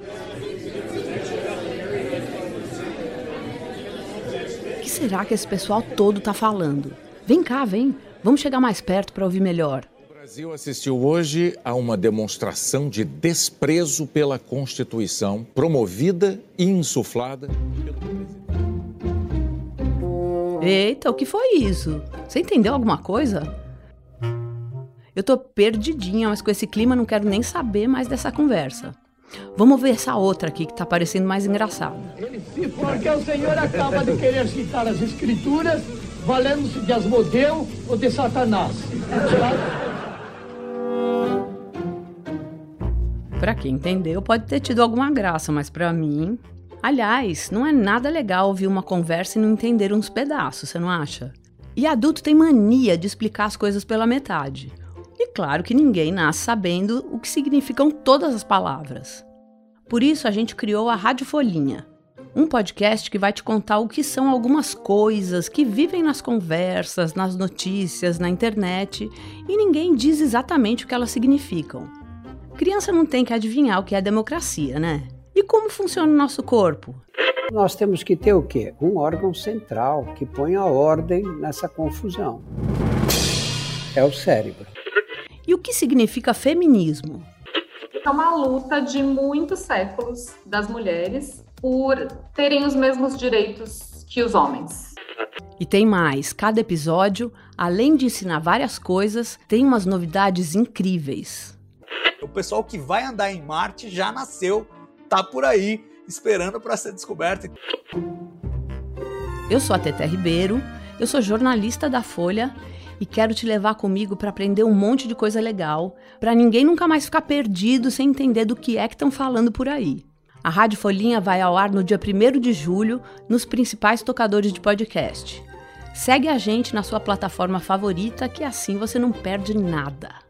O que será que esse pessoal todo tá falando? Vem cá, vem. Vamos chegar mais perto para ouvir melhor. O Brasil assistiu hoje a uma demonstração de desprezo pela Constituição, promovida e insuflada. Eita, o que foi isso? Você entendeu alguma coisa? Eu tô perdidinha, mas com esse clima não quero nem saber mais dessa conversa. Vamos ver essa outra aqui que tá parecendo mais engraçada. Porque o senhor acaba de querer citar as escrituras valendo-se de Asmodeu ou de Satanás. Pra quem entendeu, pode ter tido alguma graça, mas pra mim. Aliás, não é nada legal ouvir uma conversa e não entender uns pedaços, você não acha? E adulto tem mania de explicar as coisas pela metade. Claro que ninguém nasce sabendo o que significam todas as palavras. Por isso a gente criou a Rádio Folhinha, um podcast que vai te contar o que são algumas coisas que vivem nas conversas, nas notícias, na internet e ninguém diz exatamente o que elas significam. Criança não tem que adivinhar o que é democracia, né? E como funciona o nosso corpo? Nós temos que ter o quê? Um órgão central que ponha ordem nessa confusão. É o cérebro. E o que significa feminismo? É uma luta de muitos séculos das mulheres por terem os mesmos direitos que os homens. E tem mais, cada episódio, além de ensinar várias coisas, tem umas novidades incríveis. O pessoal que vai andar em Marte já nasceu, tá por aí, esperando para ser descoberto. Eu sou a Tete Ribeiro, eu sou jornalista da Folha e quero te levar comigo para aprender um monte de coisa legal, para ninguém nunca mais ficar perdido sem entender do que é que estão falando por aí. A Rádio Folhinha vai ao ar no dia 1 de julho nos principais tocadores de podcast. Segue a gente na sua plataforma favorita que assim você não perde nada.